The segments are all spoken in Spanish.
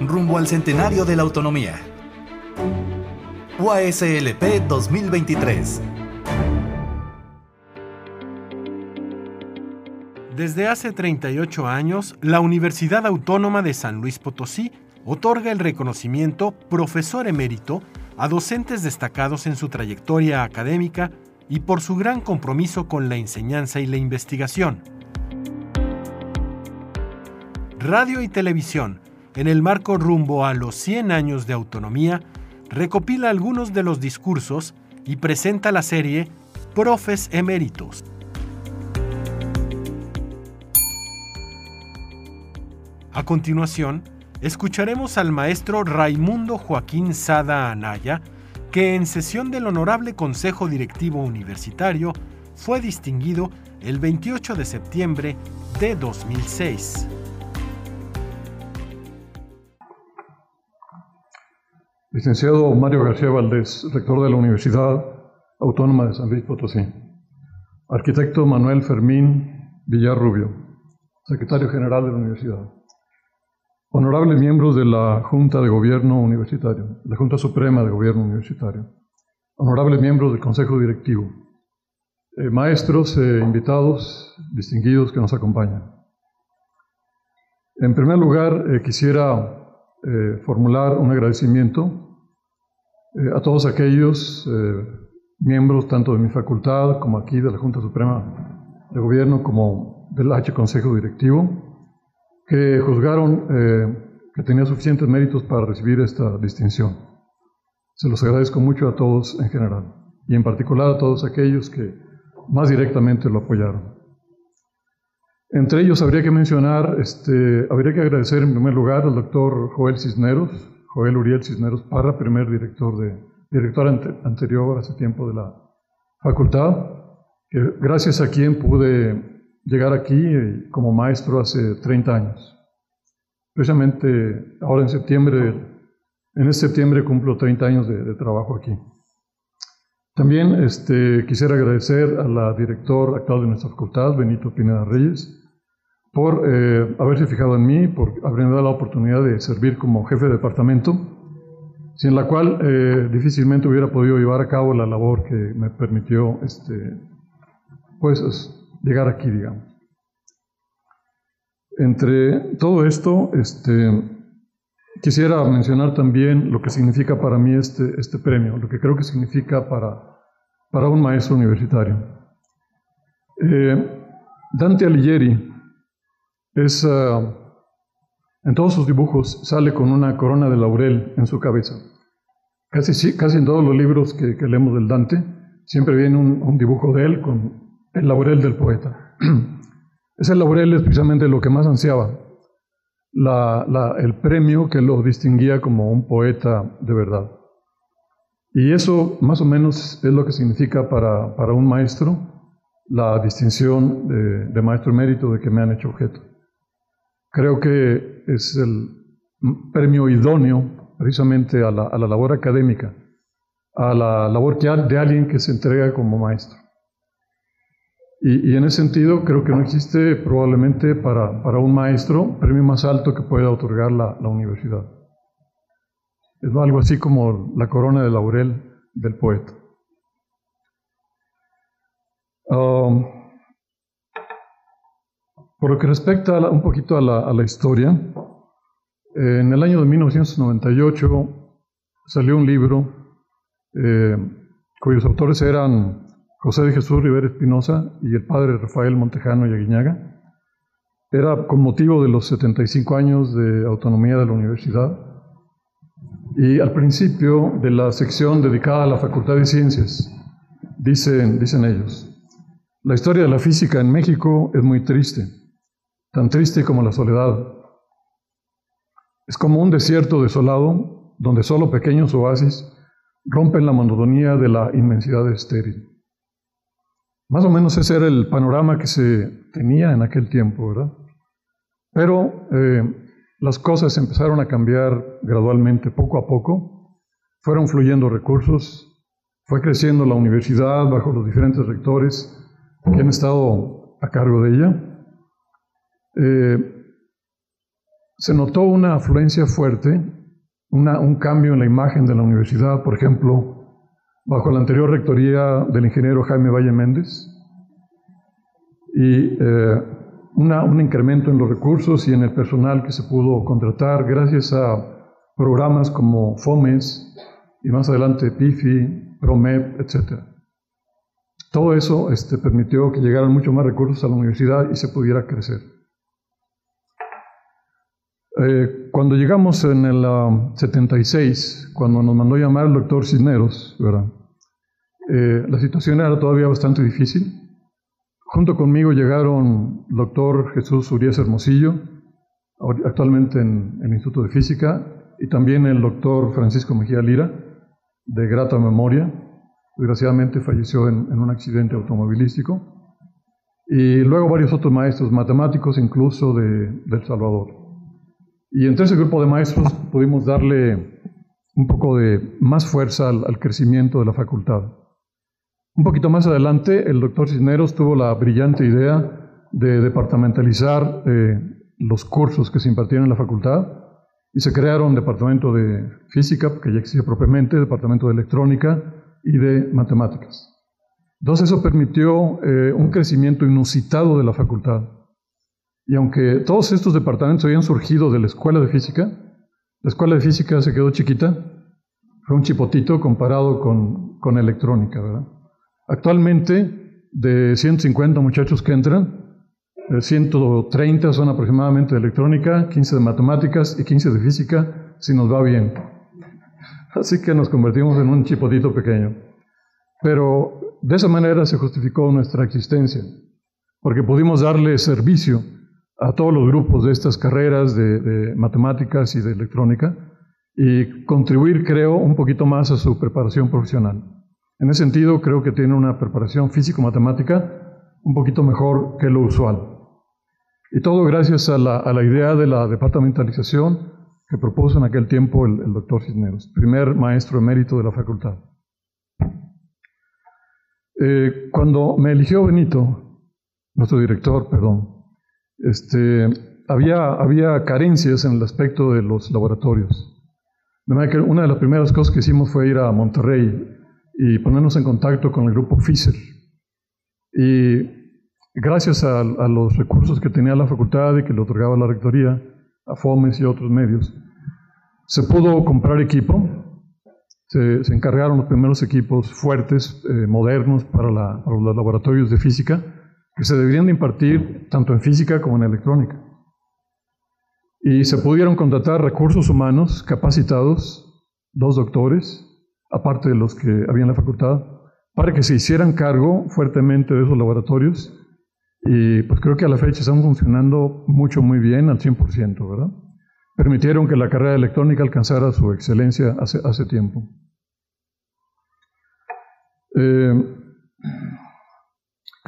rumbo al centenario de la autonomía. UASLP 2023. Desde hace 38 años, la Universidad Autónoma de San Luis Potosí otorga el reconocimiento profesor emérito a docentes destacados en su trayectoria académica y por su gran compromiso con la enseñanza y la investigación. Radio y televisión, en el marco rumbo a los 100 años de autonomía, recopila algunos de los discursos y presenta la serie Profes Eméritos. A continuación, escucharemos al maestro Raimundo Joaquín Sada Anaya, que en sesión del Honorable Consejo Directivo Universitario fue distinguido el 28 de septiembre de 2006. Licenciado Mario García Valdés, rector de la Universidad Autónoma de San Luis Potosí. Arquitecto Manuel Fermín Villarrubio, secretario general de la universidad. Honorables miembros de la Junta de Gobierno Universitario, la Junta Suprema de Gobierno Universitario, honorables miembros del Consejo Directivo, eh, maestros e invitados distinguidos que nos acompañan. En primer lugar, eh, quisiera formular un agradecimiento a todos aquellos miembros, tanto de mi facultad como aquí de la Junta Suprema de Gobierno, como del H Consejo Directivo, que juzgaron eh, que tenía suficientes méritos para recibir esta distinción. Se los agradezco mucho a todos en general y en particular a todos aquellos que más directamente lo apoyaron. Entre ellos habría que mencionar, este, habría que agradecer en primer lugar al doctor Joel Cisneros, Joel Uriel Cisneros Parra, primer director, de, director anterior hace tiempo de la facultad, que gracias a quien pude llegar aquí eh, como maestro hace 30 años. Precisamente ahora en septiembre, en este septiembre cumplo 30 años de, trabajo aquí. También este, quisiera agradecer a la directora actual de nuestra facultad, Benito Pineda Reyes, por eh, haberse fijado en mí, por haberme dado la oportunidad de servir como jefe de departamento, sin la cual eh, difícilmente hubiera podido llevar a cabo la labor que me permitió este, pues, llegar aquí, digamos. Entre todo esto, este, quisiera mencionar también lo que significa para mí este, este premio, lo que creo que significa para, para un maestro universitario. Eh, Dante Alighieri es, ah, en todos sus dibujos sale con una corona de laurel en su cabeza. Casi, casi en todos los libros que, leemos del Dante siempre viene un, dibujo de él con el laurel del poeta. Ese laurel es precisamente lo que más ansiaba, el premio que lo distinguía como un poeta de verdad. Y eso más o menos es lo que significa para, para un maestro la distinción de, maestro mérito de que me han hecho objeto. Creo que es el premio idóneo precisamente a la, a la labor académica, a la labor de alguien que se entrega como maestro. Y, en ese sentido, creo que no existe probablemente para, para un maestro premio más alto que pueda otorgar la, la, universidad. Es algo así como la corona de laurel del poeta. Um, por lo que respecta un poquito a la, a historia, en el año de 1998 salió un libro eh, cuyos autores eran José de Jesús Rivera Espinosa y el padre Rafael Montejano y Aguiñaga. Era con motivo de los 75 años de autonomía de la universidad y al principio de la sección dedicada a la Facultad de Ciencias, dicen, dicen ellos, la historia de la física en México es muy triste, tan triste como la soledad. Es como un desierto desolado donde solo pequeños oasis rompen la monotonía de la inmensidad estéril. Más o menos ese era el panorama que se tenía en aquel tiempo, ¿verdad? Pero eh, las cosas empezaron a cambiar gradualmente, poco a poco. Fueron fluyendo recursos, fue creciendo la universidad bajo los diferentes rectores que han estado a cargo de ella. Eh, se notó una afluencia fuerte, un cambio en la imagen de la universidad, por ejemplo, bajo la anterior rectoría del ingeniero Jaime Valle Méndez, y eh, un incremento en los recursos y en el personal que se pudo contratar gracias a programas como FOMES y más adelante PIFI, PROMEP, etc. Todo eso este, permitió que llegaran mucho más recursos a la universidad y se pudiera crecer. Eh, cuando llegamos en el 76, um, cuando nos mandó llamar el doctor Cisneros, eh, la situación era todavía bastante difícil. Junto conmigo llegaron el doctor Jesús Urias Hermosillo, actualmente en el Instituto de Física, y también el doctor Francisco Mejía Lira, de grata memoria. Desgraciadamente falleció en, en un accidente automovilístico. Y luego varios otros maestros, matemáticos incluso de, de El Salvador. Y entre ese grupo de maestros pudimos darle un poco de más fuerza al, crecimiento de la facultad. Un poquito más adelante, el doctor Cisneros tuvo la brillante idea de departamentalizar eh, los cursos que se impartían en la facultad y se crearon departamento de física, que ya existía propiamente, departamento de electrónica y de matemáticas. Entonces eso permitió eh, un crecimiento inusitado de la facultad. Y aunque todos estos departamentos habían surgido de la escuela de física, la escuela de física se quedó chiquita, fue un chipotito comparado con, con electrónica. ¿verdad? Actualmente, de 150 muchachos que entran, 130 son aproximadamente de electrónica, 15 de matemáticas y 15 de física, si nos va bien. Así que nos convertimos en un chipotito pequeño. Pero de esa manera se justificó nuestra existencia, porque pudimos darle servicio a todos los grupos de estas carreras de, matemáticas y de electrónica y contribuir, creo, un poquito más a su preparación profesional. En ese sentido, creo que tiene una preparación físico-matemática un poquito mejor que lo usual. Y todo gracias a la, idea de la departamentalización que propuso en aquel tiempo el, el doctor Cisneros, primer maestro emérito de la facultad. Eh, cuando me eligió Benito, nuestro director, perdón, este, había, había carencias en el aspecto de los laboratorios. De manera que una de las primeras cosas que hicimos fue ir a Monterrey y ponernos en contacto con el grupo FISER. Y gracias a, los recursos que tenía la facultad y que le otorgaba la rectoría, a FOMES y otros medios, se pudo comprar equipo. Se, encargaron los primeros equipos fuertes, eh, modernos para, para los laboratorios de física que se deberían de impartir tanto en física como en electrónica. Y se pudieron contratar recursos humanos capacitados, dos doctores, aparte de los que había en la facultad, para que se hicieran cargo fuertemente de esos laboratorios. Y pues creo que a la fecha están funcionando mucho, muy bien, al 100%, ¿verdad? Permitieron que la carrera electrónica alcanzara su excelencia hace, hace tiempo. Eh,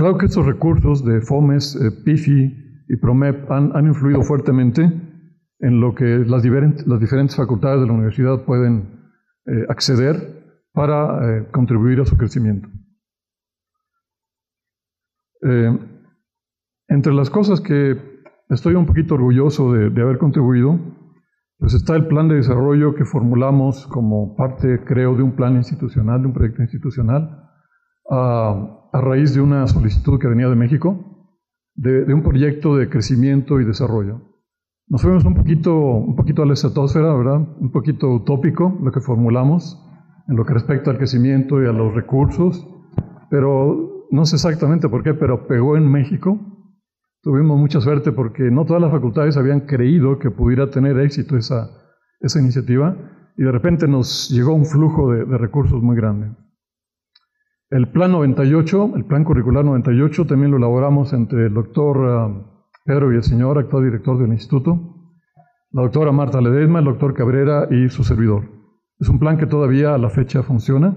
Claro que estos recursos de FOMES, eh, PIFI y PROMEP han, influido fuertemente en lo que las, diferentes facultades de la universidad pueden eh, acceder para eh, contribuir a su crecimiento. entre las cosas que estoy un poquito orgulloso de, de haber contribuido, pues está el plan de desarrollo que formulamos como parte, creo, de un plan institucional, de un proyecto institucional, a, raíz de una solicitud que venía de México, de, un proyecto de crecimiento y desarrollo. Nos fuimos un poquito, un poquito a la estratosfera, ¿verdad? Un poquito utópico lo que formulamos en lo que respecta al crecimiento y a los recursos, pero no sé exactamente por qué, pero pegó en México. Tuvimos mucha suerte porque no todas las facultades habían creído que pudiera tener éxito esa, esa iniciativa y de repente nos llegó un flujo de recursos muy grande. El plan 98, el plan curricular 98, también lo elaboramos entre el doctor eh, Pedro Villaseñor, actual director del instituto, la doctora Marta Ledesma, el doctor Cabrera y su servidor. Es un plan que todavía a la fecha funciona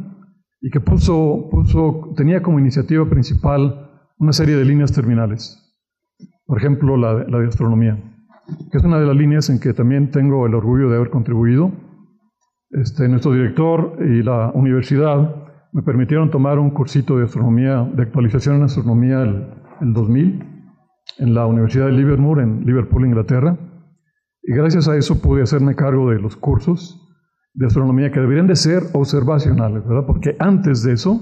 y que puso, puso, tenía como iniciativa principal una serie de líneas terminales. Por ejemplo, la, de astronomía, que es una de las líneas en que también tengo el orgullo de haber contribuido. Este, nuestro director y la universidad me permitieron tomar un cursito de astronomía, de actualización en astronomía el, 2000 en la Universidad de Livermore, en Liverpool, Inglaterra. Y gracias a eso pude hacerme cargo de los cursos de astronomía que deberían de ser observacionales, ¿verdad? Porque antes de eso,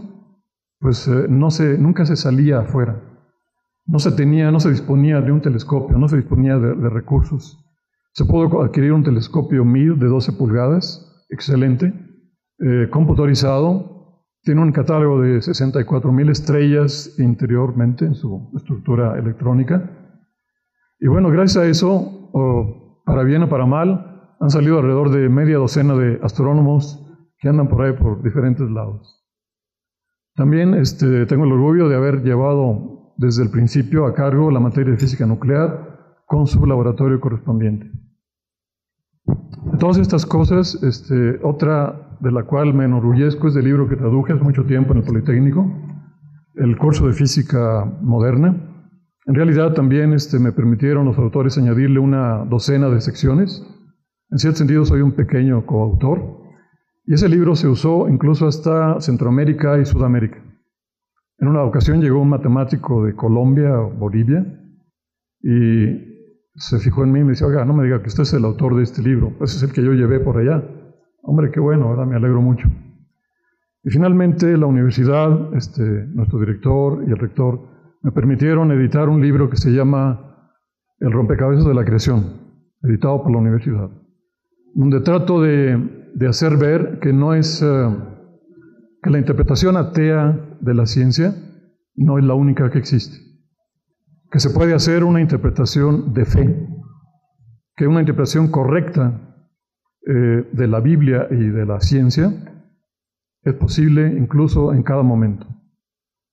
pues eh, no se, nunca se salía afuera. No se tenía, no se disponía de un telescopio, no se disponía de, recursos. Se pudo adquirir un telescopio MIR de 12 pulgadas, excelente, eh, computarizado, tiene un catálogo de 64.000 estrellas interiormente en su estructura electrónica. Y bueno, gracias a eso, para bien o para mal, han salido alrededor de media docena de astrónomos que andan por ahí por diferentes lados. También este, tengo el orgullo de haber llevado desde el principio a cargo la materia de física nuclear con su laboratorio correspondiente. Todas estas cosas, este, otra de la cual me enorgullezco es del libro que traduje hace mucho tiempo en el Politécnico, el curso de física moderna. En realidad también este, me permitieron los autores añadirle una docena de secciones. En cierto sentido soy un pequeño coautor. Y ese libro se usó incluso hasta Centroamérica y Sudamérica. En una ocasión llegó un matemático de Colombia o Bolivia y se fijó en mí y me dice, oiga, no me diga que usted es el autor de este libro, ese es el que yo llevé por allá. Hombre, qué bueno, ahora me alegro mucho. Y finalmente la universidad, este, nuestro director y el rector, me permitieron editar un libro que se llama El rompecabezas de la creación, editado por la universidad, donde trato de hacer ver que no es, eh, que la interpretación atea de la ciencia no es la única que existe. Que se puede hacer una interpretación de fe, que una interpretación correcta eh, de la Biblia y de la ciencia es posible incluso en cada momento.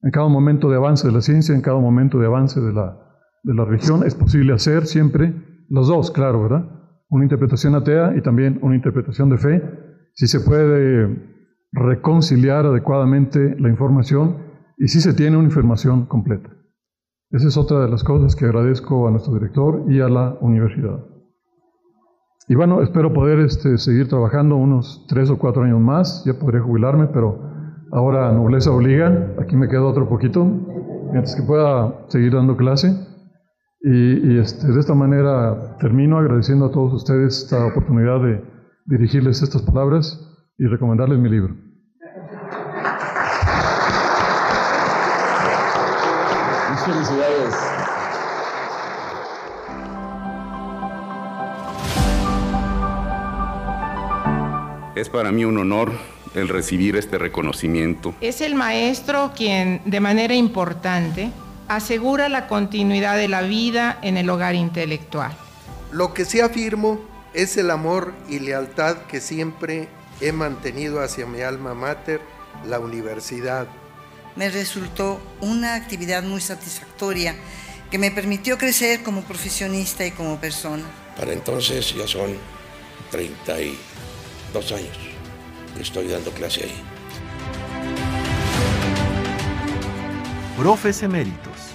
En cada momento de avance de la ciencia, en cada momento de avance de la, de la religión, es posible hacer siempre los dos, claro, ¿verdad? una interpretación atea y también una interpretación de fe, si se puede reconciliar adecuadamente la información y si se tiene una información completa. Esa es otra de las cosas que agradezco a nuestro director y a la universidad. Y bueno, espero poder este, seguir trabajando unos tres o cuatro años más, ya podré jubilarme, pero ahora nobleza obliga, aquí me quedo otro poquito, mientras que pueda seguir dando clase. Y, este, de esta manera termino agradeciendo a todos ustedes esta oportunidad de dirigirles estas palabras y recomendarles mi libro. felicidades. Es para mí un honor el recibir este reconocimiento. Es el maestro quien de manera importante asegura la continuidad de la vida en el hogar intelectual. Lo que sí afirmo es el amor y lealtad que siempre he mantenido hacia mi alma mater, la universidad. Me resultó una actividad muy satisfactoria que me permitió crecer como profesionista y como persona. Para entonces ya son 32 años estoy dando clase ahí. Profes eméritos